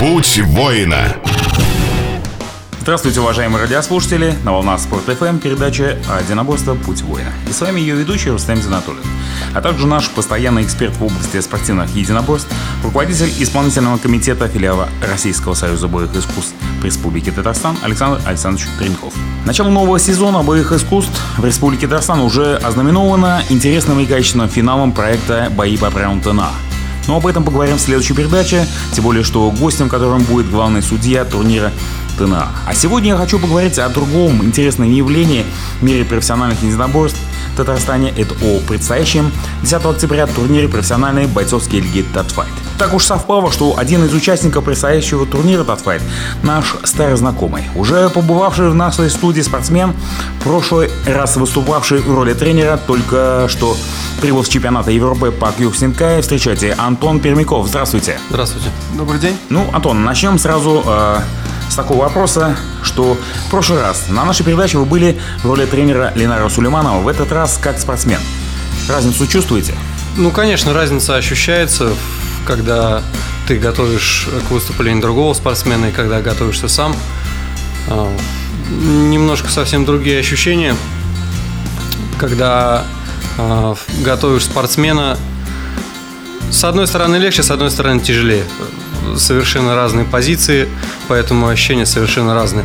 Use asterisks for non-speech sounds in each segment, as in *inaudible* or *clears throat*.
Путь воина. Здравствуйте, уважаемые радиослушатели! На волнах Спорт ФМ передача «Единоборство. Путь воина». И с вами ее ведущий Рустем Зинатуллин. А также наш постоянный эксперт в области спортивных единоборств, руководитель исполнительного комитета филиала Российского союза боевых искусств в Республике Татарстан Александр Александрович Тренков. Начало нового сезона боевых искусств в Республике Татарстан уже ознаменовано интересным и качественным финалом проекта «Бои по правилам ТНА», но об этом поговорим в следующей передаче, тем более, что гостем которым будет главный судья турнира ТНА. А сегодня я хочу поговорить о другом интересном явлении в мире профессиональных единоборств Татарстане. Это о предстоящем 10 октября турнире профессиональной бойцовской лиги Татфайт. Так уж совпало, что один из участников предстоящего турнира Татфайт – наш старый знакомый, уже побывавший в нашей студии спортсмен, в прошлый раз выступавший в роли тренера, только что прибыл с чемпионата Европы по Кюксинкай. Встречайте, Антон Пермяков. Здравствуйте. Здравствуйте. Добрый день. Ну, Антон, начнем сразу э, с такого вопроса, что в прошлый раз на нашей передаче вы были в роли тренера Ленара Сулейманова, в этот раз как спортсмен. Разницу чувствуете? Ну, конечно, разница ощущается, когда ты готовишь к выступлению другого спортсмена и когда готовишься сам. А, немножко совсем другие ощущения, когда а, готовишь спортсмена. С одной стороны легче, с одной стороны тяжелее. Совершенно разные позиции, поэтому ощущения совершенно разные.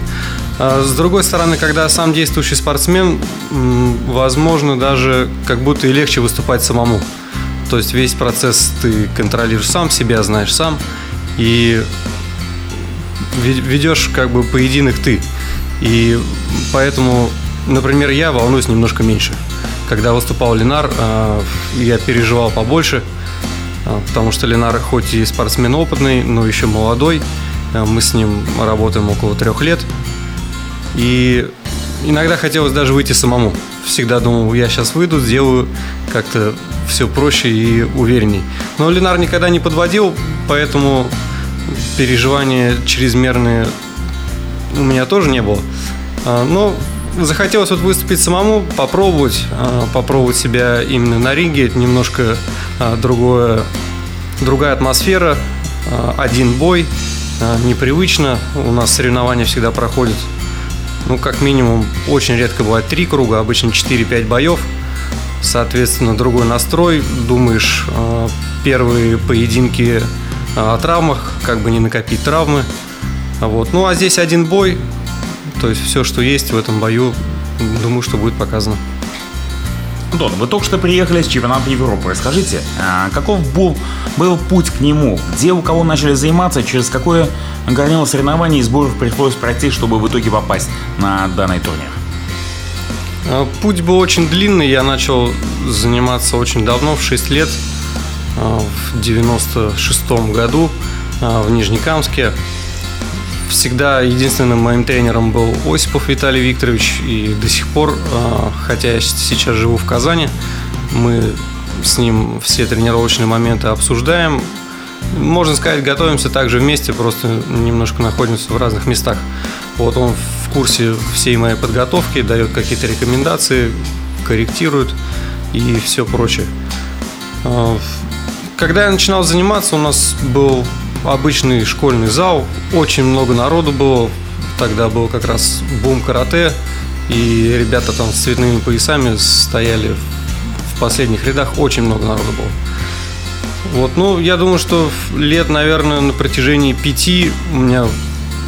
А с другой стороны, когда сам действующий спортсмен, возможно, даже как будто и легче выступать самому. То есть весь процесс ты контролируешь сам, себя знаешь сам, и ведешь как бы поединок ты. И поэтому, например, я волнуюсь немножко меньше. Когда выступал Ленар, а, я переживал побольше, потому что Ленар хоть и спортсмен опытный, но еще молодой. А, мы с ним работаем около трех лет. И иногда хотелось даже выйти самому. Всегда думал, я сейчас выйду, сделаю как-то все проще и уверенней. Но Ленар никогда не подводил, поэтому переживания чрезмерные у меня тоже не было. Но захотелось вот выступить самому, попробовать, попробовать себя именно на ринге. Это немножко другое, другая атмосфера, один бой, непривычно. У нас соревнования всегда проходят ну, как минимум, очень редко бывает три круга, обычно 4-5 боев. Соответственно, другой настрой. Думаешь, первые поединки о травмах, как бы не накопить травмы. Вот. Ну, а здесь один бой. То есть все, что есть в этом бою, думаю, что будет показано. Антон, вы только что приехали с чемпионата Европы. Расскажите, а каков был, был путь к нему? Где у кого начали заниматься? Через какое горнило соревнование и сборов пришлось пройти, чтобы в итоге попасть на данный турнир? А, путь был очень длинный. Я начал заниматься очень давно, в 6 лет, а, в 96 году в Нижнекамске всегда единственным моим тренером был Осипов Виталий Викторович. И до сих пор, а, хотя я сейчас живу в Казани, мы с ним все тренировочные моменты обсуждаем. Можно сказать, готовимся также вместе, просто немножко находимся в разных местах. Вот он в курсе всей моей подготовки, дает какие-то рекомендации, корректирует и все прочее. А, когда я начинал заниматься, у нас был обычный школьный зал, очень много народу было, тогда был как раз бум карате, и ребята там с цветными поясами стояли в последних рядах, очень много народу было. Вот, ну, я думаю, что лет, наверное, на протяжении пяти у меня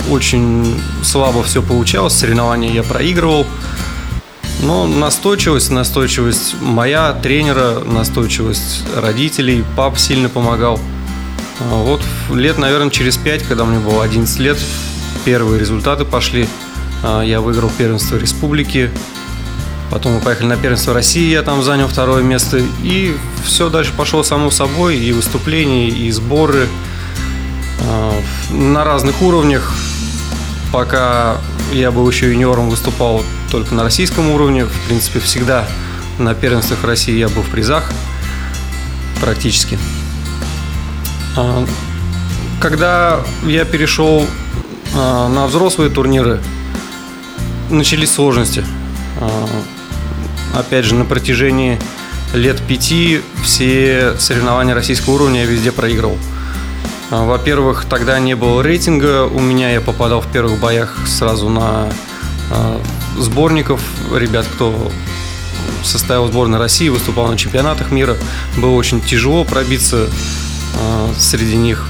очень слабо все получалось, соревнования я проигрывал. Но настойчивость, настойчивость моя, тренера, настойчивость родителей, пап сильно помогал – вот лет, наверное, через 5, когда мне было 11 лет, первые результаты пошли. А, я выиграл первенство республики. Потом мы поехали на первенство России, я там занял второе место. И все дальше пошло само собой. И выступления, и сборы а, на разных уровнях. Пока я был еще юниором, выступал только на российском уровне. В принципе, всегда на первенствах России я был в призах практически. А, когда я перешел а, на взрослые турниры, начались сложности. А, опять же, на протяжении лет пяти все соревнования российского уровня я везде проигрывал. Во-первых, тогда не было рейтинга. У меня я попадал в первых боях сразу на сборников. Ребят, кто состоял сборной России, выступал на чемпионатах мира. Было очень тяжело пробиться среди них.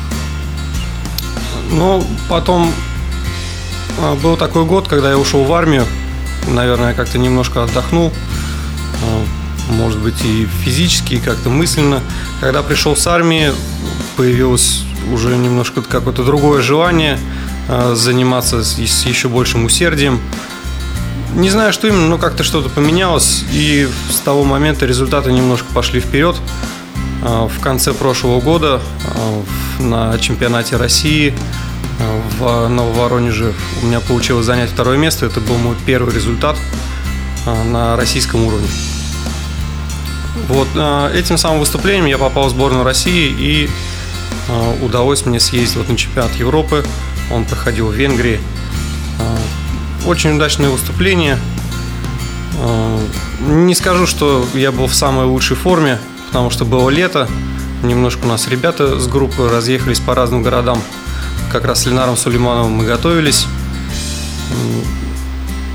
Но потом был такой год, когда я ушел в армию. Наверное, как-то немножко отдохнул может быть, и физически, и как-то мысленно. Когда пришел с армии, появилось уже немножко какое-то другое желание э, заниматься с еще большим усердием. Не знаю, что именно, но как-то что-то поменялось, и с того момента результаты немножко пошли вперед. Э, в конце прошлого года э, на чемпионате России в Нововоронеже у меня получилось занять второе место. Это был мой первый результат на российском уровне. Вот э, этим самым выступлением я попал в сборную России и э, удалось мне съездить вот на чемпионат Европы. Он проходил в Венгрии. Э, очень удачное выступление. Не скажу, что я был в самой лучшей форме, потому что было лето. Немножко у нас ребята с группы разъехались по разным городам. Как раз с Ленаром Сулеймановым мы готовились.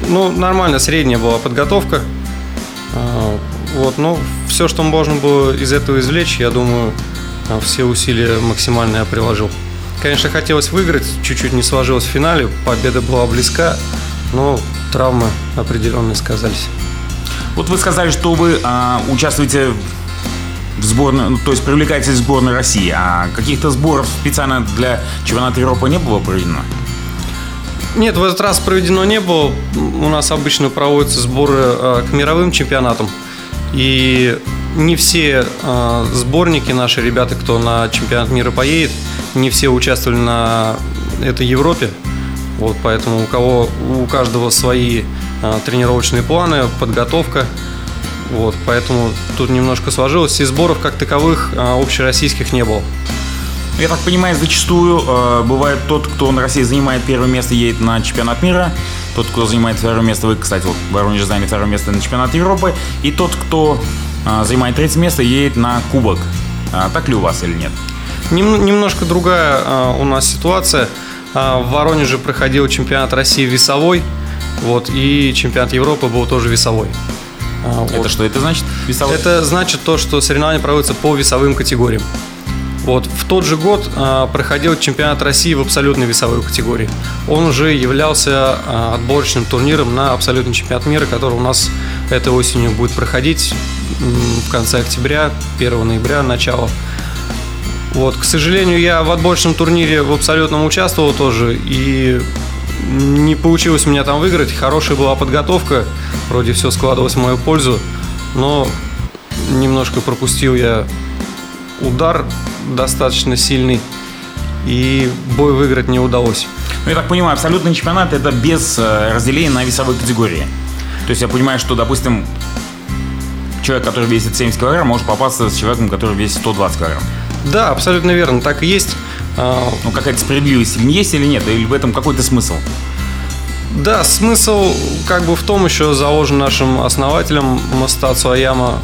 Ну, нормально, средняя была подготовка. Вот, ну, все, что можно было из этого извлечь, я думаю, все усилия максимально я приложил. Конечно, хотелось выиграть, чуть-чуть не сложилось в финале, победа была близка, но травмы определенные сказались. Вот вы сказали, что вы а, участвуете в сборной, ну, то есть привлекаетесь в сборной России, а каких-то сборов специально для чемпионата Европы не было проведено? Нет, в этот раз проведено не было. У нас обычно проводятся сборы а, к мировым чемпионатам. И не все э, сборники наши ребята, кто на чемпионат мира поедет, не все участвовали на этой Европе. Вот, поэтому у кого у каждого свои э, тренировочные планы, подготовка. Вот, поэтому тут немножко сложилось. И сборов как таковых э, общероссийских не было. Я так понимаю, зачастую э, бывает тот, кто на России занимает первое место, едет на чемпионат мира. Тот, кто занимает второе место, вы, кстати, вот Воронеж заняли второе место на чемпионат Европы. И тот, кто э, занимает третье место, едет на кубок. А, так ли у вас или нет? Нем, немножко другая э, у нас ситуация. Э, в Воронеже проходил чемпионат России весовой. Вот, и чемпионат Европы был тоже весовой. Это вот. что это значит? Весовой? Это значит то, что соревнования проводятся по весовым категориям. Вот. В тот же год э, проходил чемпионат России в абсолютной весовой категории. Он уже являлся э, отборочным турниром на абсолютный чемпионат мира, который у нас этой осенью будет проходить в конце октября, 1 ноября, начало. Вот, к сожалению, я в отборочном турнире в абсолютном участвовал тоже, и не получилось у меня там выиграть. Хорошая была подготовка, вроде все складывалось в мою пользу, но немножко пропустил я удар достаточно сильный, и бой выиграть не удалось. Ну, я так понимаю, абсолютный чемпионат это без э, разделения на весовые категории. То есть я понимаю, что, допустим, человек, который весит 70 килограмм, может попасться с человеком, который весит 120 килограмм. Да, абсолютно верно, так и есть. А, ну, какая-то справедливость есть или нет? Или в этом какой-то смысл? Да, смысл как бы в том еще заложен нашим основателем Мастацу Аяма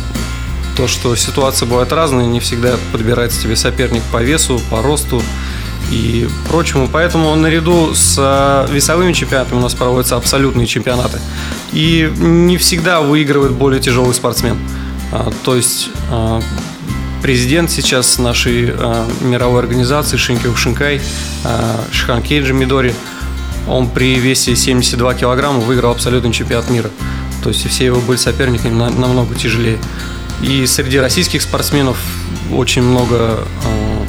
то, что ситуация бывает разная, не всегда подбирается тебе соперник по весу, по росту и прочему. Поэтому наряду с э, весовыми чемпионатами у нас проводятся абсолютные чемпионаты. И не всегда выигрывает более тяжелый спортсмен. А, то есть а, президент сейчас нашей а, мировой организации Шинкио Шинкай, Шихан Кейджи Мидори, он при весе 72 килограмма выиграл абсолютный чемпионат мира. То есть все его были соперниками намного тяжелее. И среди российских спортсменов очень много э,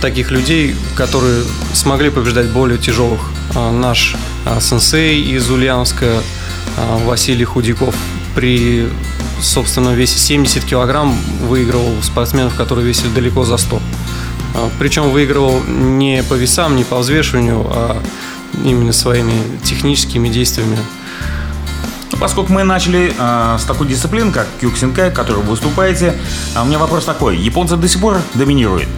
таких людей, которые смогли побеждать более тяжелых. Э, наш э, сенсей из Ульяновска э, Василий Худяков при собственном весе 70 килограмм выигрывал спортсменов, которые весили далеко за 100. Э, причем выигрывал не по весам, не по взвешиванию, а именно своими техническими действиями Поскольку мы начали э, с такой дисциплины, как кюксинкай, в которой вы выступаете, а у меня вопрос такой. Японцы до сих пор доминируют?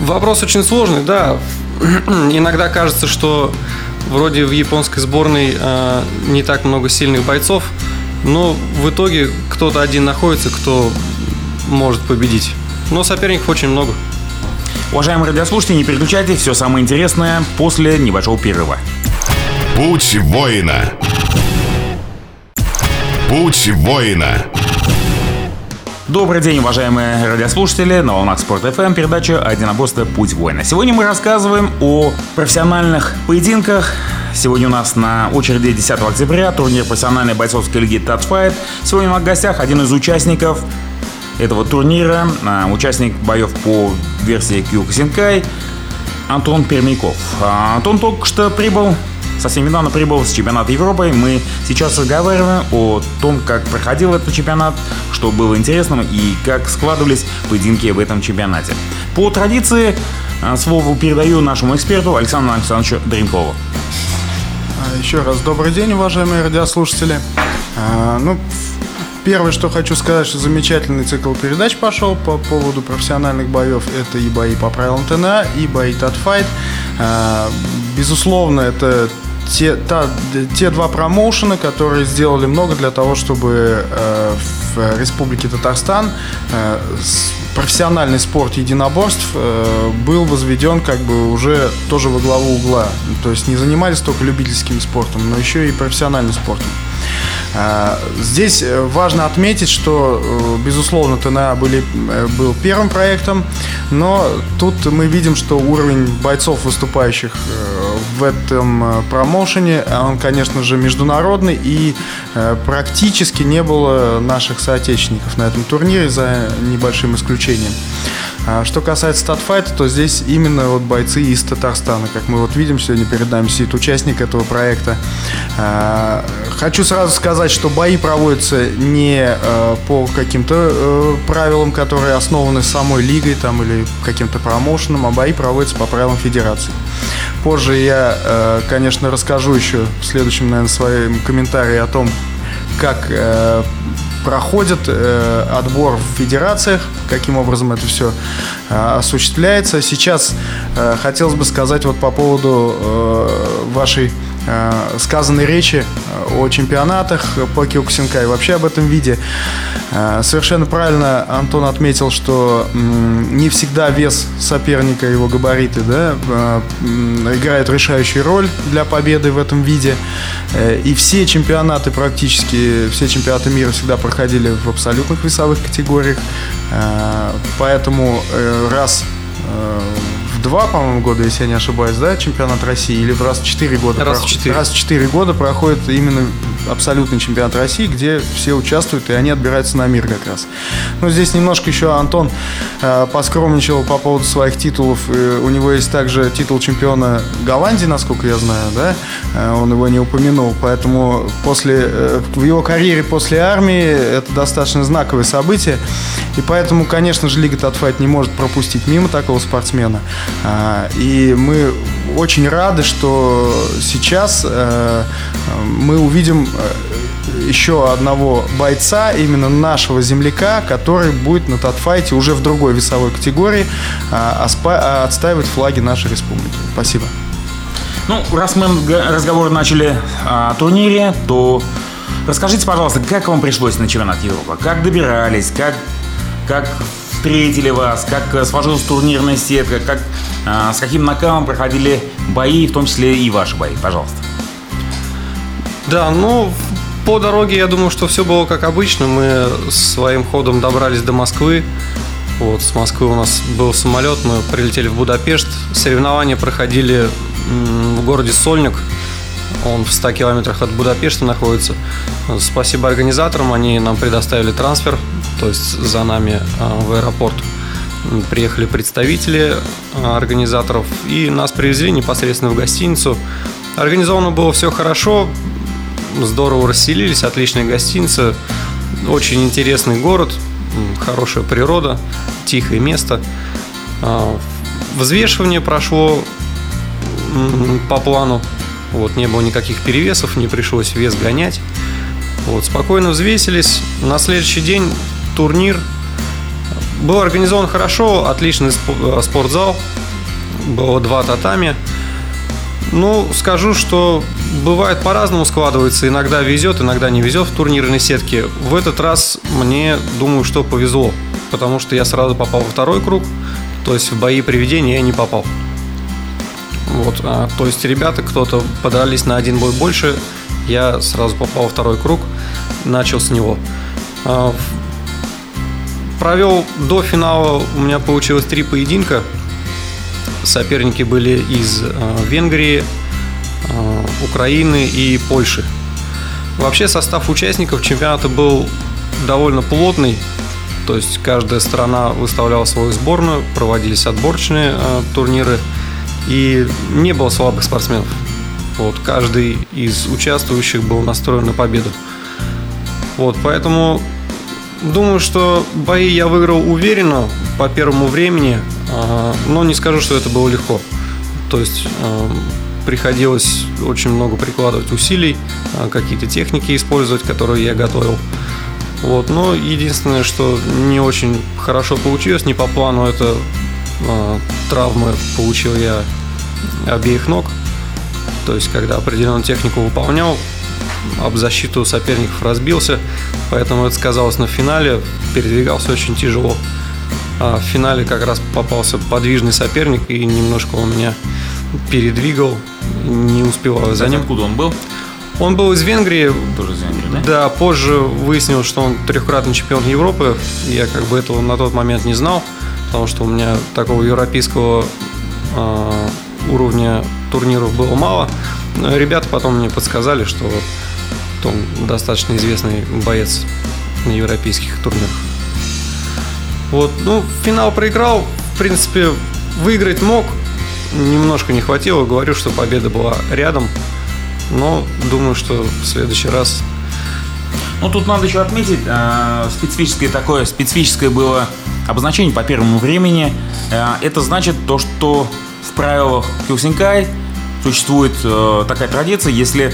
Вопрос очень сложный, да. *clears throat* Иногда кажется, что вроде в японской сборной э, не так много сильных бойцов, но в итоге кто-то один находится, кто может победить. Но соперников очень много. Уважаемые радиослушатели, не переключайтесь, все самое интересное после небольшого перерыва. Путь воина. Путь воина. Добрый день, уважаемые радиослушатели. На волнах Спорт ФМ передача «Одиноборство. Путь воина». Сегодня мы рассказываем о профессиональных поединках. Сегодня у нас на очереди 10 октября турнир профессиональной бойцовской лиги Татфайт. Сегодня в гостях один из участников этого турнира, а, участник боев по версии Кьюксинкай Антон Пермяков. А, Антон только что прибыл совсем недавно прибыл с чемпионата Европы. Мы сейчас разговариваем о том, как проходил этот чемпионат, что было интересным и как складывались поединки в этом чемпионате. По традиции а, слово передаю нашему эксперту Александру Александровичу Дринкову. А, еще раз добрый день, уважаемые радиослушатели. А, ну, Первое, что хочу сказать, что замечательный цикл передач пошел по поводу профессиональных боев. Это и бои по правилам ТНА, и бои Татфайт. Безусловно, это те, та, те два промоушена, которые сделали много для того, чтобы э, в Республике Татарстан э, профессиональный спорт единоборств э, был возведен как бы уже тоже во главу угла. То есть не занимались только любительским спортом, но еще и профессиональным спортом. А, здесь э, важно отметить, что, э, безусловно, ТНА были, э, был первым проектом, но тут мы видим, что уровень бойцов, выступающих в этом промоушене, он, конечно же, международный, и практически не было наших соотечественников на этом турнире, за небольшим исключением. А что касается статфайта, то здесь именно вот бойцы из Татарстана, как мы вот видим сегодня перед нами сидит участник этого проекта. А, хочу сразу сказать, что бои проводятся не а, по каким-то э, правилам, которые основаны самой лигой там, или каким-то промоушеном, а бои проводятся по правилам федерации. Позже я, э, конечно, расскажу еще в следующем, наверное, своем комментарии о том, как проходит э, отбор в федерациях, каким образом это все э, осуществляется. Сейчас э, хотелось бы сказать вот по поводу э, вашей э, сказанной речи э, о чемпионатах по Киокусинкай, вообще об этом виде. Э, совершенно правильно Антон отметил, что не всегда вес соперника, его габариты, да, играют решающую роль для победы в этом виде. И все чемпионаты практически, все чемпионаты мира всегда проходили в абсолютных весовых категориях. Поэтому раз два, по-моему, года, если я не ошибаюсь, да, чемпионат России, или в раз в четыре года? Раз в четыре. Раз в четыре года проходит именно абсолютный чемпионат России, где все участвуют, и они отбираются на мир как раз. Ну, здесь немножко еще Антон э, поскромничал по поводу своих титулов. И у него есть также титул чемпиона Голландии, насколько я знаю, да, э, он его не упомянул, поэтому после, э, в его карьере после армии это достаточно знаковое событие, и поэтому, конечно же, Лига Татфайт не может пропустить мимо такого спортсмена. А, и мы очень рады, что сейчас э, мы увидим э, еще одного бойца, именно нашего земляка, который будет на татфайте уже в другой весовой категории а, а, отстаивать флаги нашей республики. Спасибо. Ну, раз мы разговор начали о турнире, то расскажите, пожалуйста, как вам пришлось на чемпионат Европы? Как добирались? Как, как встретили вас, как э, сложилась турнирная сетка, как, а, с каким накалом проходили бои, в том числе и ваши бои, пожалуйста. Да, ну, по дороге я думаю, что все было как обычно. Мы своим ходом добрались до Москвы. Вот, с Москвы у нас был самолет, мы прилетели в Будапешт. Соревнования проходили в городе Сольник. Он в 100 километрах от Будапешта находится. Спасибо организаторам, они нам предоставили трансфер то есть за нами а, в аэропорт. Приехали представители а, организаторов и нас привезли непосредственно в гостиницу. Организовано было все хорошо, здорово расселились, отличная гостиница, очень интересный город, хорошая природа, тихое место. А, взвешивание прошло по плану, вот, не было никаких перевесов, не пришлось вес гонять. Вот, спокойно взвесились. На следующий день турнир. Был организован хорошо, отличный э, спортзал. Было два татами. Ну, скажу, что бывает по-разному складывается. Иногда везет, иногда не везет в турнирной сетке. В этот раз мне, думаю, что повезло. Потому что я сразу попал во второй круг. То есть в бои приведения я не попал. Вот, а, то есть ребята, кто-то подрались на один бой больше, я сразу попал во второй круг, начал с него. А, провел до финала, у меня получилось три поединка. Соперники были из а, Венгрии, Украины и Польши. Вообще состав участников чемпионата был довольно плотный, то есть каждая страна выставляла свою сборную, проводились отборочные э, турниры, и не было слабых спортсменов. Вот, каждый из участвующих был настроен на победу. Вот, поэтому думаю, что бои я выиграл уверенно по первому времени, э, но не скажу, что это было легко. То есть э, приходилось очень много прикладывать усилий, э, какие-то техники использовать, которые я готовил. Вот, но единственное, что не очень хорошо получилось, не по плану, это травмы получил я обеих ног. То есть, когда определенную технику выполнял, об защиту соперников разбился, поэтому это сказалось на финале, передвигался очень тяжело. А в финале как раз попался подвижный соперник и немножко он меня передвигал, не успевал за ним. Откуда он был? Он был из Венгрии. Тоже из Венгрии, да? Да, позже выяснилось, что он трехкратный чемпион Европы. Я как бы этого на тот момент не знал, потому что у меня такого европейского э, уровня турниров было мало. Но ребята потом мне подсказали, что он достаточно известный боец на европейских турнирах. Вот, ну, финал проиграл. В принципе, выиграть мог. Немножко не хватило. Говорю, что победа была рядом. Но думаю, что в следующий раз ну, тут надо еще отметить, э, специфическое такое, специфическое было обозначение по первому времени. Э, это значит то, что в правилах Кюсинкай существует э, такая традиция, если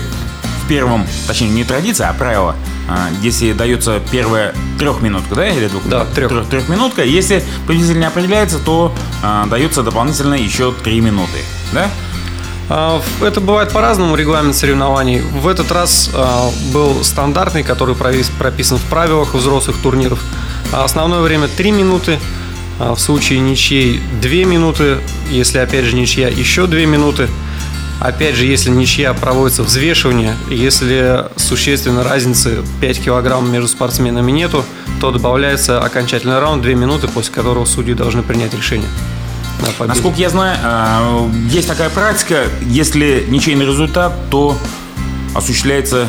в первом, точнее не традиция, а правило, э, если дается первая трехминутка, да, или двух, Да, трех. трех, трехминутка, если победитель не определяется, то дается дополнительно еще три минуты, да? А, Это бывает по-разному регламент соревнований. В этот раз а, был стандартный, который прописан в правилах взрослых турниров. А Основное время 3 минуты, в случае ничьей 2 минуты, если опять же ничья еще 2 минуты. Опять же, если ничья проводится взвешивание, если существенной разницы 5 килограмм между спортсменами нету, то добавляется окончательный раунд 2 минуты, после которого судьи должны принять решение. На. Насколько я знаю, э, есть такая практика, если ничейный результат, то осуществляется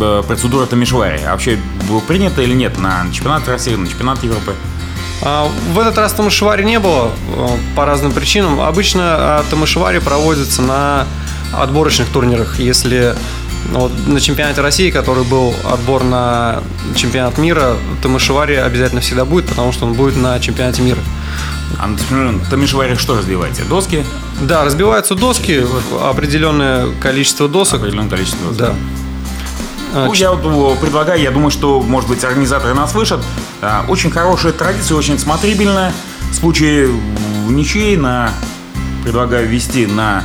э, процедура Тамишвари. А вообще было принято или нет на чемпионат России, на чемпионат Европы? А, В этот раз Тамашевари не было э, по разным причинам. Обычно Тамашевари проводится на отборочных турнирах. Если вот на чемпионате России, который был отбор на чемпионат мира, Тамашевари обязательно всегда будет, потому что он будет на чемпионате мира. А на Тамишвари что развиваете? Доски? Да, разбиваются доски, определенное количество досок. Определенное количество досок. Да. А, Ну, я вот э, предлагаю, я думаю, что, может быть, организаторы нас слышат. А, Очень хорошая традиция, очень смотрибельная. В случае ничьей на... предлагаю ввести на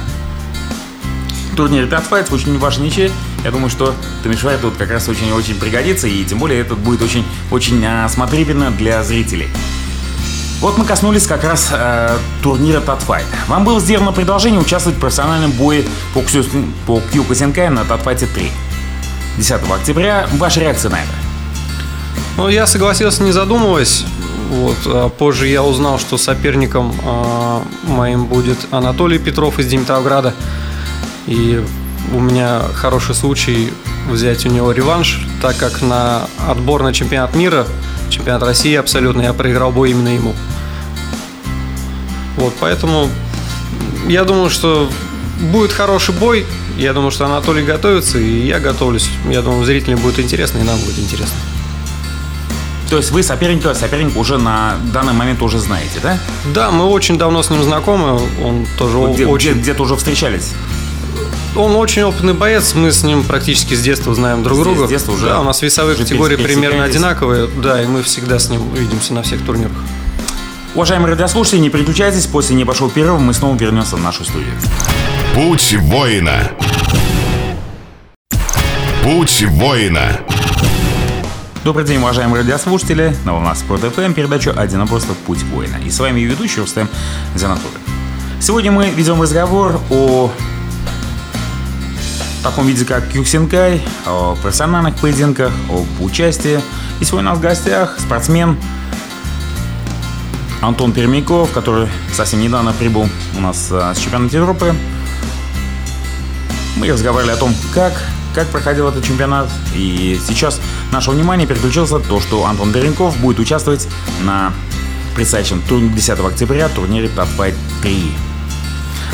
турнире 5 Fight, в случае вашей ничьей. Я думаю, что Тамишвай тут как раз очень-очень пригодится, и тем более это будет очень, очень а, для зрителей. Вот мы коснулись как раз э, турнира Татфайт. Вам было сделано предложение участвовать в профессиональном бое по, Ксю- по Кьюкосенкай на Татфайте 3. 10 октября. Ваша реакция на это? Ну, я согласился, не задумываясь. Вот. а Позже я узнал, что соперником а, моим будет Анатолий Петров из Димитровграда. И у меня хороший случай взять у него реванш, так как на отбор на чемпионат мира, чемпионат России абсолютно, я проиграл бой именно ему. Вот, поэтому я думаю, что будет хороший бой. Я думаю, что Анатолий готовится, и я готовлюсь. Я думаю, зрителям будет интересно, и нам будет интересно. То есть вы соперника, соперника уже на данный момент уже знаете, да? Да, мы очень давно с ним знакомы. Он тоже Вот где- очень, где- где-то уже встречались. Он очень опытный боец. Мы с ним практически с детства знаем друг С друга. детства уже- да, у нас весовые категории примерно одинаковые. Да, и мы всегда с ним видимся на всех турнирах. Уважаемые радиослушатели, не переключайтесь, после небольшого перерыва мы снова вернемся в нашу студию. Путь воина. Путь воина. Добрый день, уважаемые радиослушатели. На волнах Спорт ФМ передачу «Один просто путь воина». И с вами ее ведущий Рустем Занатулин. Сегодня мы ведем разговор о таком виде, как Кюксинкай, о профессиональных поединках, об участии. И сегодня у нас в гостях спортсмен Антон Пермяков, который совсем недавно прибыл у нас а, с чемпионата Европы. Мы разговаривали о том, как как проходил этот чемпионат. И сейчас наше внимание переключилось на то, что Антон Беренков будет участвовать на предстоящем 10 октября турнире Top Fight 3.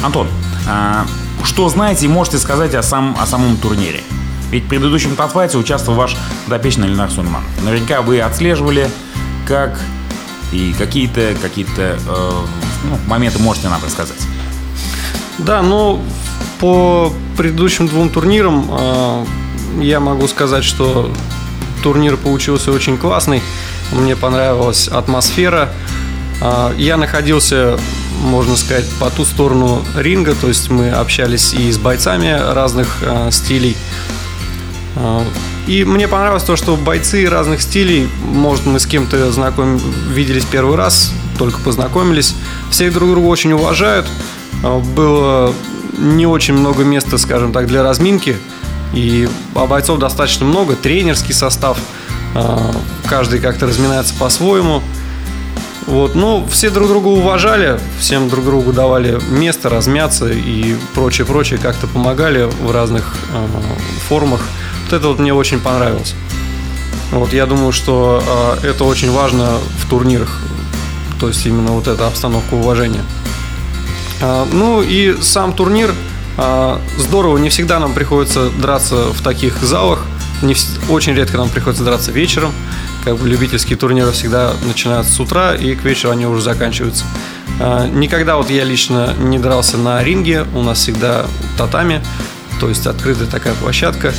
Антон, а, что знаете и можете сказать о, сам, о самом турнире? Ведь в предыдущем татфайте участвовал ваш подопечный Ленар Сунман. Наверняка вы отслеживали, как и какие-то какие э, ну, моменты можете нам рассказать. Да, ну, по предыдущим двум турнирам э, я могу сказать, что турнир получился очень классный. Мне понравилась атмосфера. Э, я находился, можно сказать, по ту сторону ринга, то есть мы общались и с бойцами разных э, стилей. И мне понравилось то, что бойцы разных стилей, может, мы с кем-то знаком виделись первый раз, только познакомились, всех друг друга очень уважают. Было не очень много места, скажем так, для разминки. И а бойцов достаточно много, тренерский состав. А, каждый как-то разминается по-своему. Вот, ну, все друг друга уважали, всем друг другу давали место размяться и прочее, прочее, как-то помогали в разных э, формах. Вот это вот мне очень понравилось. Вот, я думаю, что э, это очень важно в турнирах, то есть именно вот эта обстановка уважения. А, ну и сам турнир а, здорово, не всегда нам приходится драться в таких залах, не, очень редко нам приходится драться вечером, как бы любительские турниры всегда начинаются с утра и к вечеру они уже заканчиваются. А, никогда вот я лично не дрался на ринге, у нас всегда татами, то есть открытая такая площадка.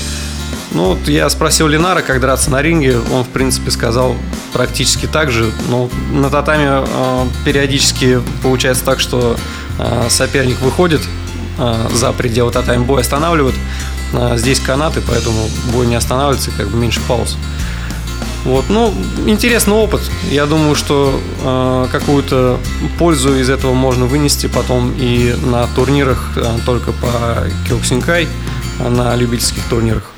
Ну, вот я спросил Ленара, как драться на ринге. Он, в принципе, сказал практически так же. Но на татами э, периодически получается так, что э, соперник выходит э, за пределы татами, бой останавливают. Э, здесь канаты, поэтому бой не останавливается, как бы меньше пауз. Вот, ну, интересный опыт. Я думаю, что э, какую-то пользу из этого можно вынести потом и на турнирах э, только по Кёксинкай, на любительских турнирах.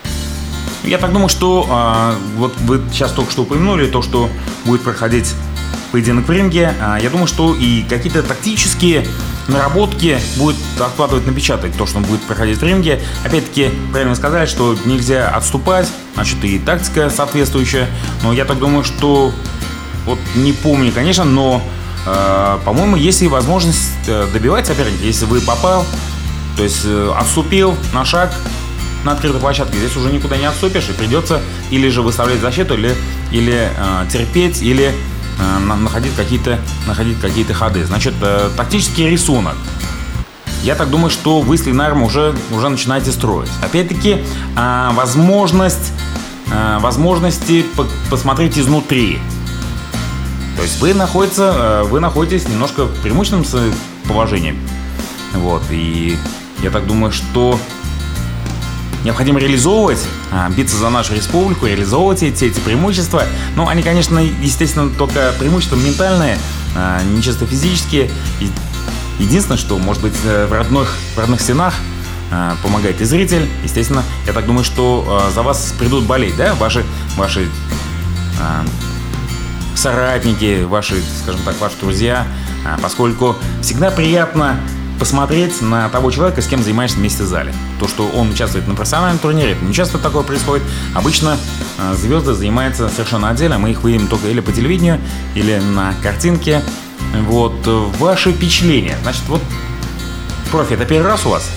Я так думаю, что а, вот вы сейчас только что упомянули то, что будет проходить поединок в ринге. А, я думаю, что и какие-то тактические наработки будет откладывать напечатать то, что он будет проходить в ринге. Опять-таки, правильно сказать, что нельзя отступать, значит и тактика соответствующая. Но я так думаю, что вот не помню, конечно, но э, по-моему, есть и возможность э, добивать соперника, если вы попал, то есть э, отступил на шаг, на открытой площадке. Здесь уже никуда не отступишь, и придется или же выставлять защиту, или, или э, терпеть, или находить какие-то находить какие-то ходы. Значит, э, тактический рисунок. Я так думаю, что вы с Ленаром уже, уже начинаете строить. Опять-таки, э, возможность, э, возможности по посмотреть изнутри. То есть вы, находится, э, вы находитесь немножко в преимущественном положении. Вот, и я так думаю, что необходимо реализовывать, а, биться за нашу республику, реализовывать эти, эти преимущества. Ну, они, конечно, естественно, только преимущества ментальные, а, не чисто физические. Единственное, что, может быть, э, в родных, в родных стенах а, помогает и зритель. Естественно, я так думаю, что за вас придут болеть, да, ваши, ваши соратники, ваши, скажем так, ваши друзья, поскольку всегда приятно посмотреть на того человека, с кем занимаешься вместе в зале. То, что он участвует на профессиональном турнире, это не часто такое происходит. Обычно э, звезды занимаются совершенно отдельно. Мы их видим только или по телевидению, или на картинке. Вот. Ваши впечатления. Значит, вот профи, это первый раз у вас?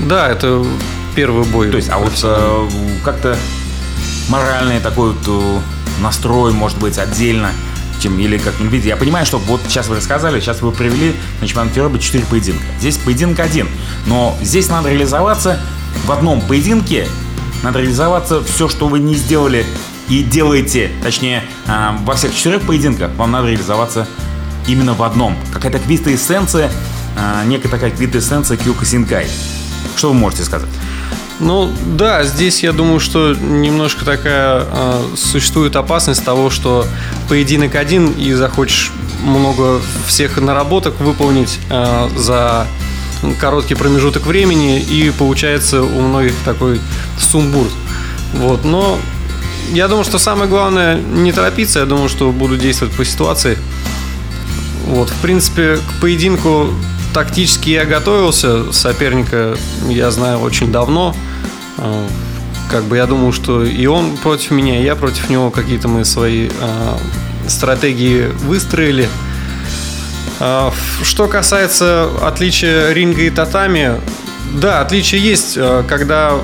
Да, это первый бой. То есть, а вот э, как-то моральный такой вот э, настрой, может быть, отдельно – чем или как видите. Я понимаю, что вот сейчас вы рассказали, сейчас вы привели на чемпионат Европы 4 поединка. Здесь поединок один. Но здесь надо реализоваться в одном поединке. Надо реализоваться все, что вы не сделали и делаете, точнее, а, во всех четырех поединках, вам надо реализоваться именно в одном. Какая-то квита-эссенция, а, некая такая квита-эссенция Кьюка Синкай. Что вы можете сказать? Ну да, здесь я думаю, что немножко такая э, существует опасность того, что поединок один и захочешь много всех наработок выполнить э, за короткий промежуток времени, и получается у многих такой сумбур. Вот, но я думаю, что самое главное не торопиться, я думаю, что буду действовать по ситуации. Вот, в принципе, к поединку тактически я готовился, соперника я знаю очень давно. А, как бы я думаю, что и он против меня, и я против него какие-то мы свои э, стратегии выстроили. Э, что касается отличия ринга и татами, да, отличие есть, когда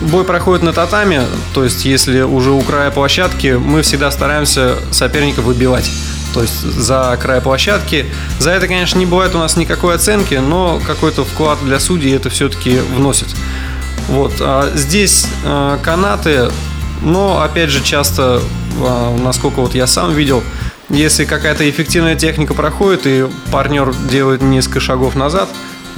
бой проходит на татами, то есть если уже у края площадки, мы всегда стараемся соперника выбивать. То есть за край площадки. За это, конечно, не бывает у нас никакой оценки, но какой-то вклад для судей это все-таки вносит. Вот. А здесь э, канаты, но опять же часто, э, насколько вот я сам видел, если какая-то эффективная техника проходит и партнер делает несколько шагов назад,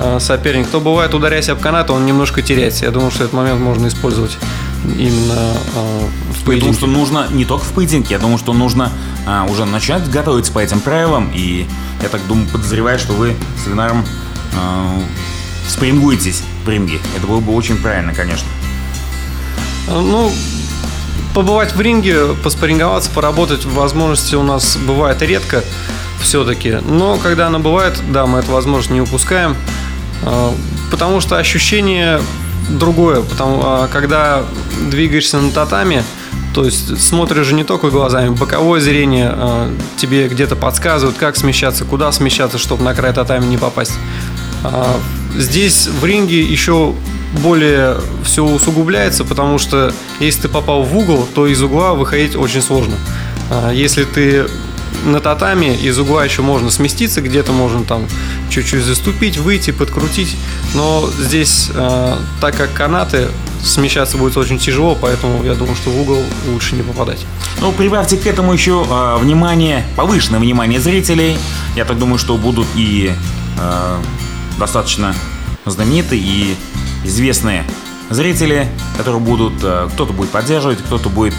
Э, соперник, то бывает, ударяясь об канат, он немножко теряется. Я думаю, что этот момент можно использовать именно э, поединке. Я думаю, что нужно не только в поединке, я думаю, что нужно а, уже начать готовиться по этим правилам. И я так думаю, подозреваю, что вы с Ленаром а, спрингуетесь в ринге. Это было бы очень правильно, конечно. Ну, побывать в ринге, поспоринговаться, поработать возможности у нас бывает редко все-таки. Но когда она бывает, да, мы эту возможность не упускаем. А, потому что ощущение другое. Потому, а, когда двигаешься на татами, то есть смотришь же не только глазами, боковое зрение а, тебе где-то подсказывает, как смещаться, куда смещаться, чтобы на край татами не попасть. Здесь в ринге еще более все усугубляется, потому что если ты попал в угол, то из угла выходить очень сложно. Если ты на татами из угла еще можно сместиться, где-то можно там чуть-чуть заступить, выйти, подкрутить. Но здесь, э, так как канаты, смещаться будет очень тяжело, поэтому я думаю, что в угол лучше не попадать. Ну, прибавьте к этому еще э, внимание, повышенное внимание зрителей. Я так думаю, что будут и э, достаточно знаменитые и известные зрители, которые будут, э, кто-то будет поддерживать, кто-то будет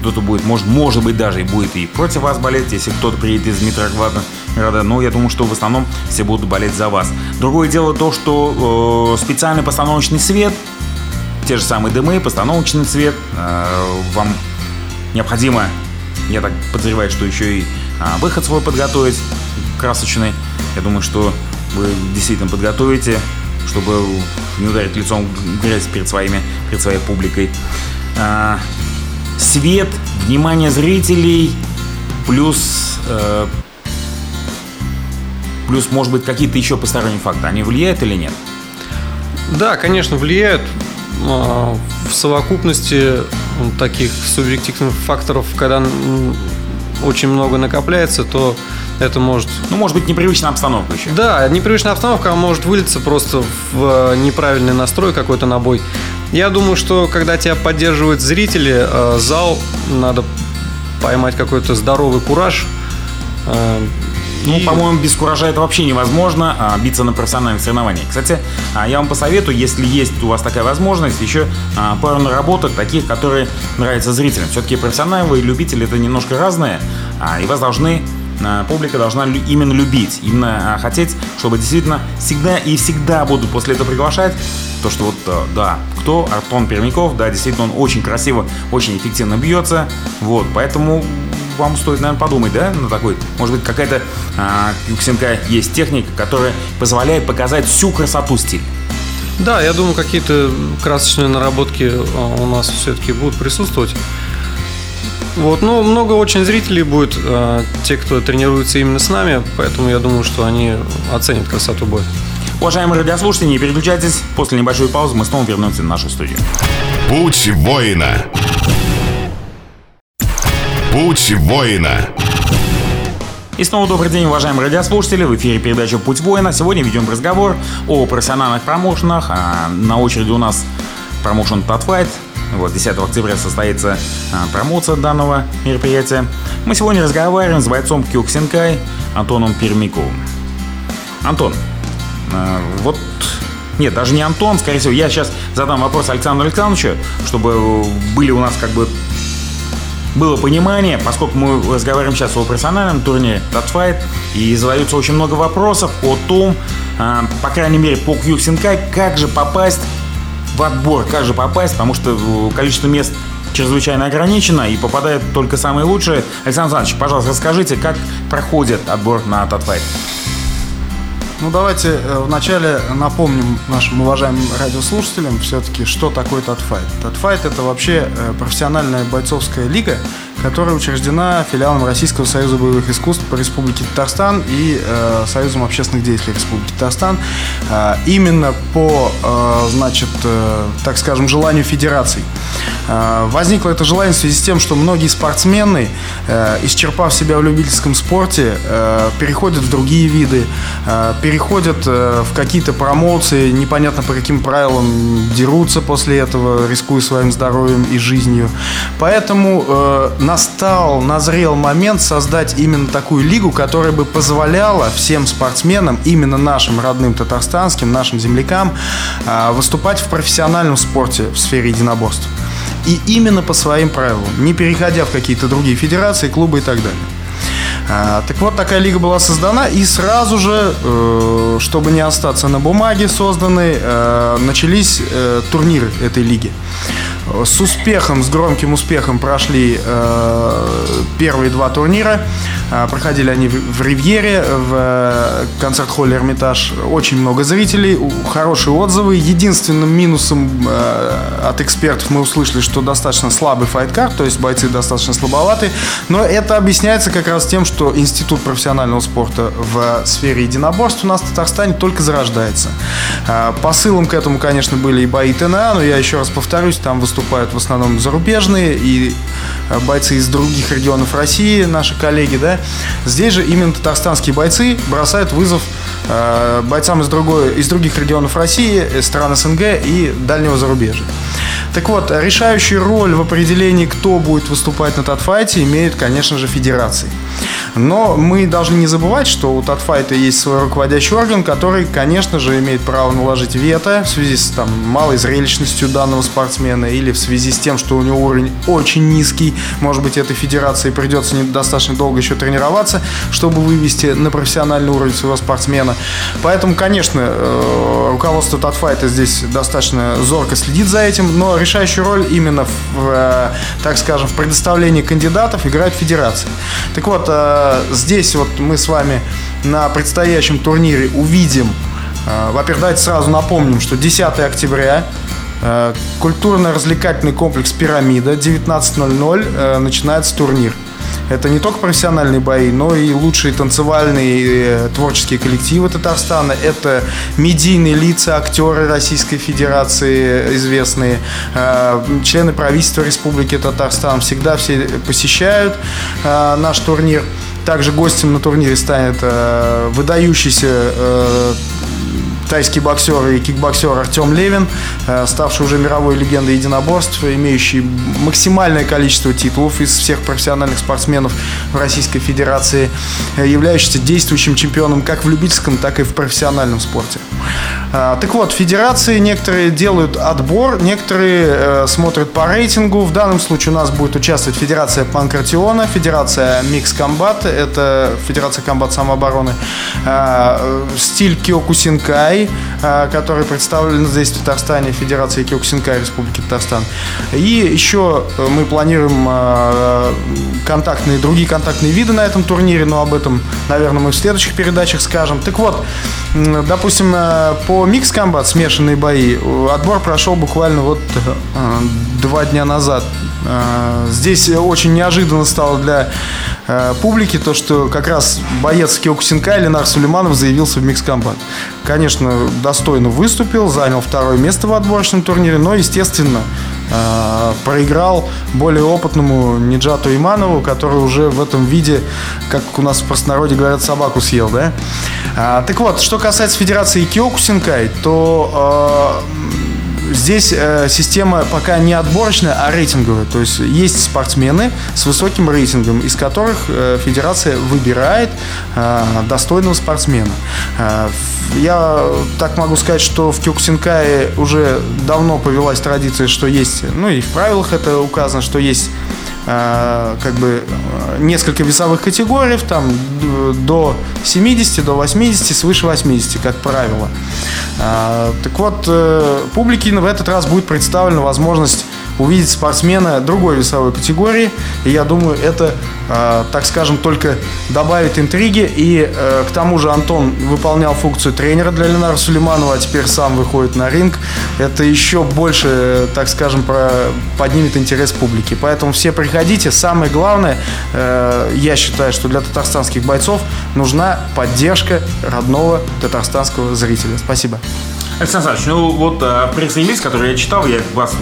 кто-то будет, может, может быть, даже и будет и против вас болеть, если кто-то приедет из Дмитровграда, но я думаю, что в основном все будут болеть за вас. Другое дело то, что э, специальный постановочный свет, те же самые дымы, постановочный цвет, э, вам необходимо, я так подозреваю, что еще и э, выход свой подготовить красочный. Я думаю, что вы действительно подготовите, чтобы не ударить лицом в грязь перед, своими, перед своей публикой. А, свет, внимание зрителей, плюс, э, плюс, может быть, какие-то еще посторонние факторы, они влияют или нет? Да, конечно, влияют. А, в совокупности таких субъективных факторов, когда очень много накопляется, то это может... Ну, может быть, непривычная обстановка еще. Да, непривычная обстановка может вылиться просто в э, неправильный настрой какой-то на бой. Я думаю, что когда тебя поддерживают зрители, э, зал, надо поймать какой-то здоровый кураж. Ну, и... по-моему, без куража это вообще невозможно а, биться на профессиональных соревнованиях. Кстати, а, я вам посоветую, если есть у вас такая возможность, еще а, пару наработок таких, которые нравятся зрителям. Все-таки профессионалы и любители это немножко разные, а, и вас должны публика должна именно любить, именно хотеть, чтобы действительно всегда и всегда будут после этого приглашать. То, что вот, э, да, кто? Артон Пермяков, да, действительно, он очень красиво, очень эффективно бьется. Вот, поэтому вам стоит, наверное, подумать, да, на такой, может быть, какая-то а, Юксенка есть техника, которая позволяет показать всю красоту стиля. Да, я думаю, какие-то красочные наработки а, у нас все-таки будут присутствовать. Вот, ну, много очень зрителей будет, э, те, кто тренируется именно с нами, поэтому я думаю, что они оценят красоту боя. Уважаемые радиослушатели, не переключайтесь. После небольшой паузы мы снова вернемся в нашу студию. Путь воина. Путь воина. И снова добрый день, уважаемые радиослушатели. В эфире передача «Путь воина». Сегодня ведем разговор о профессиональных промоушенах. А на очереди у нас промоушен Татфайт, вот 10 октября состоится а, промоция данного мероприятия. Мы сегодня разговариваем с бойцом Киоксенкай Антоном Пермяковым. Антон, Э, вот нет, даже не Антон, скорее всего. Я сейчас задам вопрос Александру Александровичу, чтобы были у нас как бы было понимание, поскольку мы разговариваем сейчас о профессиональном турнире Fight, и задаются очень много вопросов о том, э, по крайней мере, по Кьюксинкай, как же попасть в отбор, как же попасть, потому что э, количество мест чрезвычайно ограничено и попадают только самые лучшие. Александр Александрович, пожалуйста, расскажите, как проходит отбор на Татфайт? Ну, давайте э, вначале напомним нашим уважаемым радиослушателям все-таки, что такое Татфайт. Татфайт – это вообще э, профессиональная бойцовская лига, которая учреждена филиалом Российского союза боевых искусств по Республике Татарстан и э, Союзом общественных деятелей Республики Татарстан э, именно по, э, значит, э, так скажем, желанию федераций. Э, возникло это желание в связи с тем, что многие спортсмены, э, исчерпав себя в любительском спорте, э, переходят в другие виды, э, переходят э, в какие-то промоции, непонятно по каким правилам дерутся после этого, рискуя своим здоровьем и жизнью. Поэтому э, настал, назрел момент создать именно такую лигу, которая бы позволяла всем спортсменам, именно нашим родным татарстанским, нашим землякам, э, выступать в профессиональном спорте в сфере единоборств. И именно по своим правилам, не переходя в какие-то другие федерации, клубы и так далее. А, так вот, такая лига была создана, и сразу же, э, чтобы не остаться на бумаге созданы, э, начались э, турниры этой лиги. С успехом, с громким успехом прошли первые два турнира. Проходили они в Ривьере, в концерт-холле Эрмитаж. Очень много зрителей, хорошие отзывы. Единственным минусом от экспертов мы услышали, что достаточно слабый файткар, то есть бойцы достаточно слабоваты. Но это объясняется как раз тем, что Институт профессионального спорта в сфере единоборств у нас в Татарстане только зарождается. А, посылом к этому, конечно, были и бои ТНА, но я еще раз повторюсь, там выступают в основном зарубежные и а, бойцы из других регионов России, наши коллеги, да. Здесь же именно татарстанские бойцы бросают вызов бойцам из, другой, из других регионов России, стран СНГ и дальнего зарубежья. Так вот, решающую роль в определении, кто будет выступать на татфайте, имеют, конечно же, федерации. Но мы должны не забывать, что у Татфайта есть свой руководящий орган, который, конечно же, имеет право наложить вето в связи с там, малой зрелищностью данного спортсмена или в связи с тем, что у него уровень очень низкий. Может быть, этой федерации придется достаточно долго еще тренироваться, чтобы вывести на профессиональный уровень своего спортсмена. Поэтому, конечно, э, руководство Татфайта здесь достаточно зорко следит за этим, но решающую роль именно в, э, так скажем, в предоставлении кандидатов играет федерация. Так вот, э, здесь вот мы с вами на предстоящем турнире увидим, во-первых, давайте сразу напомним, что 10 октября культурно-развлекательный комплекс «Пирамида» 19.00 начинается турнир. Это не только профессиональные бои, но и лучшие танцевальные э, творческие коллективы Татарстана. Это медийные лица, актеры Российской Федерации известные, э, члены правительства Республики Татарстан. Всегда все посещают э, наш турнир. Также гостем на турнире станет выдающийся тайский боксер и кикбоксер Артем Левин, э, ставший уже мировой легендой единоборств, имеющий максимальное количество титулов из всех профессиональных спортсменов в Российской Федерации, э, являющийся действующим чемпионом как в любительском, так и в профессиональном спорте. Э, так вот, федерации некоторые делают отбор, некоторые смотрят по рейтингу. В данном случае у нас будет участвовать Федерация Панкратиона, Федерация Mix Combat, это Федерация комбат самообороны, стиль Киокусинкай, Китай, а, который представлен здесь в Татарстане, Федерации Киокусинкай Республики Татарстан. И еще э, мы планируем а, контактные, другие контактные виды на этом турнире, но об этом, наверное, мы в следующих передачах скажем. Так вот, допустим, э, по микс комбат смешанные бои отбор прошел буквально вот э, два дня назад. Здесь очень неожиданно стало для публики то, что как раз боец Киокусинка Ленар Сулейманов заявился в микс комбат. Конечно, достойно выступил, занял второе место в отборочном турнире, но, естественно, э, проиграл более опытному Ниджату Иманову, который уже в этом виде, как у нас в простонародье говорят, собаку съел, да? А, так вот, что касается Федерации Киокусинкай, то здесь э, система пока не отборочная, а рейтинговая. То есть есть спортсмены с высоким рейтингом, из которых э, федерация выбирает э, достойного спортсмена. Э, я так могу сказать, что в Кюксинкае уже давно повелась традиция, что есть, ну и в правилах это указано, что есть как бы э, несколько весовых категорий, там до 70, до 80, свыше 80, как правило. Э, так вот, публике в этот раз будет представлена возможность увидеть спортсмена другой весовой категории. И я думаю, это, э, так скажем, только добавит интриги. И э, к тому же Антон выполнял функцию тренера для Ленара Сулейманова, а теперь сам выходит на ринг. Это еще больше, так скажем, про, поднимет интерес публики. Поэтому все приходите. Самое главное, э, я считаю, что для татарстанских бойцов нужна поддержка родного татарстанского зрителя. Спасибо. Александр Александрович, ну вот э, пресс-релиз, который я читал, я вас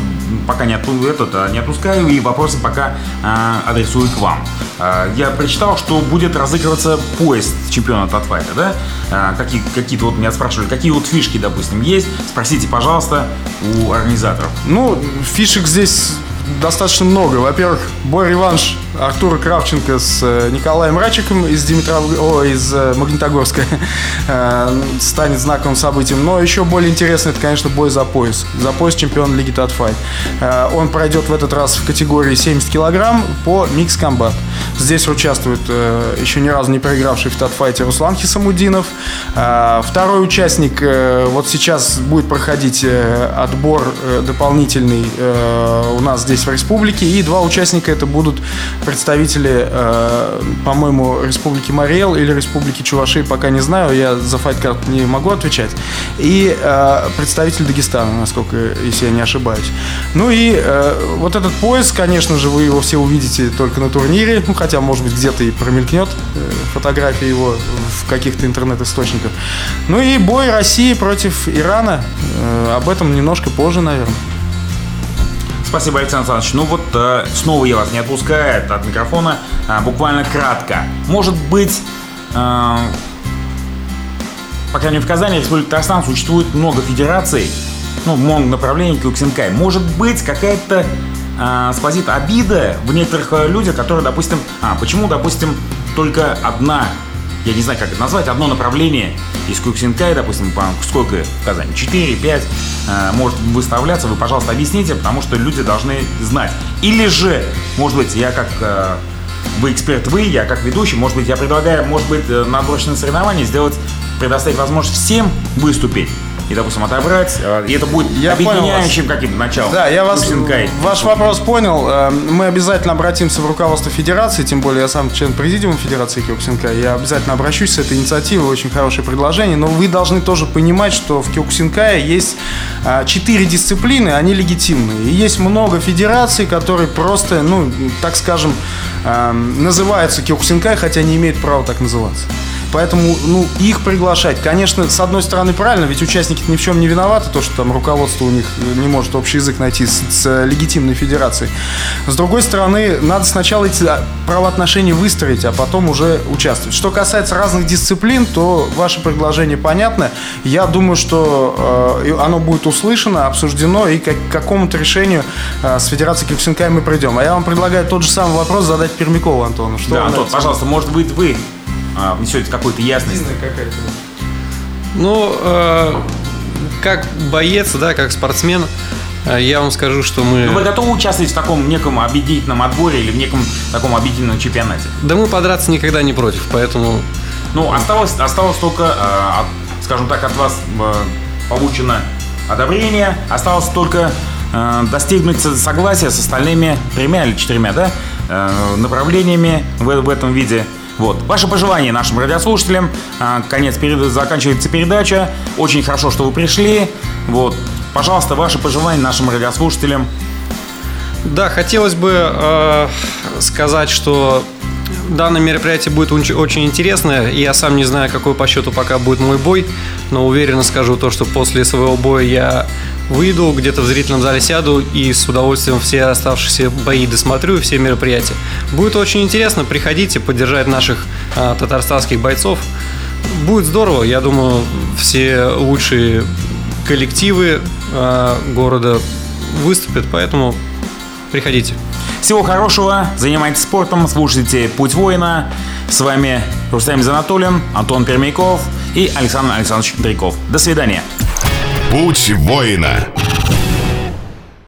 пока не, отпу- этот, а, не отпускаю и вопросы пока э, адресую к вам. Э, я прочитал, что будет разыгрываться поезд чемпионата от да? Э, какие, какие-то вот меня спрашивали, какие вот фишки, допустим, есть? Спросите, пожалуйста, у организаторов. Ну, фишек здесь достаточно много. Во-первых, бой-реванш Артура Кравченко с э, Николаем Рачиком из, Димитров... О, из э, Магнитогорска *laughs* э, станет знаковым событием. Но еще более интересно, это, конечно, бой за пояс. За пояс чемпиона Лиги Татфайт. Он пройдет в этот раз в категории 70 килограмм по микс комбат. Здесь участвует еще ни разу не проигравший в Татфайте Руслан Хисамудинов. Второй участник вот сейчас будет проходить отбор дополнительный у нас здесь в республике. И два участника это будут представители, э, по-моему, Республики Мариэл или Республики Чуваши, пока не знаю, я за файткарт не могу отвечать. И э, представитель Дагестана, насколько, если я не ошибаюсь. Ну и э, вот этот пояс, конечно же, вы его все увидите только на турнире, ну хотя, может быть, где-то и промелькнет э, фотография его в каких-то интернет-источниках. Ну и бой России против Ирана, э, об этом немножко позже, наверное. Спасибо, Александр Александрович. Ну вот э, снова я вас не отпускаю от микрофона. Э, буквально кратко. Может быть, э, по крайней мере в Казани, Республика Татарстан, существует много федераций, ну, много направлений Кюксинкай. Может быть, какая-то э, сквозит обида в некоторых э, людях, которые, допустим, а, почему, допустим, только одна я не знаю, как это назвать, одно направление из Куксинкай, допустим, сколько в Казани, 4, 5, э, может выставляться, вы, пожалуйста, объясните, потому что люди должны знать. Или же, может быть, я как э, вы эксперт, вы, я как ведущий, может быть, я предлагаю, может быть, э, на отборочное соревнование сделать, предоставить возможность всем выступить и, допустим, отобрать. Э, и это будет я объединяющим каким-то началом. Да, я вас, ваш вопрос понял. Э, мы обязательно обратимся в руководство Федерации, тем более я сам член президиума Федерации Киоксинкай. Я обязательно обращусь с этой инициативой, очень хорошее предложение. Но вы должны тоже понимать, что в Киоксинкае есть э, четыре дисциплины, они легитимные. И есть много федераций, которые просто, ну, так скажем, называются Киоксинкай, хотя не имеют права так называться. Поэтому, ну, их приглашать, конечно, с одной стороны, правильно, ведь участники ни в чем не виноваты, то, что там руководство у них не может общий язык найти с, с легитимной федерацией. С другой стороны, надо сначала эти правоотношения выстроить, а потом уже участвовать. Что касается разных дисциплин, то ваше предложение понятно. Я думаю, что э, оно будет услышано, обсуждено, и как, к какому-то решению э, с Федерацией Кипсенкай мы придем. А я вам предлагаю тот же самый вопрос задать Пермякову Антону. Что да, Антон, пожалуйста, может быть, вы а, внесете какую-то ясность. Ну, э, как боец, да, как спортсмен, э, я вам скажу, что мы... Ну, вы готовы участвовать в таком неком объединительном отборе или в неком таком объединенном чемпионате? Да мы подраться никогда не против, поэтому... Ну, осталось, осталось только, э, скажем так, от вас э, получено одобрение, осталось только э, достигнуть согласия с остальными тремя или четырьмя, да, э, направлениями в, в этом виде. Вот. Ваше пожелание нашим радиослушателям. А, конец перед... заканчивается передача. Очень хорошо, что вы пришли. Вот. Пожалуйста, ваши пожелания нашим радиослушателям. Да, хотелось бы э, сказать, что данное мероприятие будет очень интересное. Я сам не знаю, какой по счету пока будет мой бой, но уверенно скажу то, что после своего боя я выйду, где-то в зрительном зале сяду и с удовольствием все оставшиеся бои досмотрю, все мероприятия. Будет очень интересно, приходите поддержать наших а, татарстанских бойцов. Будет здорово, я думаю, все лучшие коллективы э, города выступят, поэтому приходите. Всего хорошего, занимайтесь спортом, слушайте «Путь воина». С вами Рустам Занатулин, Антон Пермяков и Александр Александрович Дряков. До свидания. Путь воина.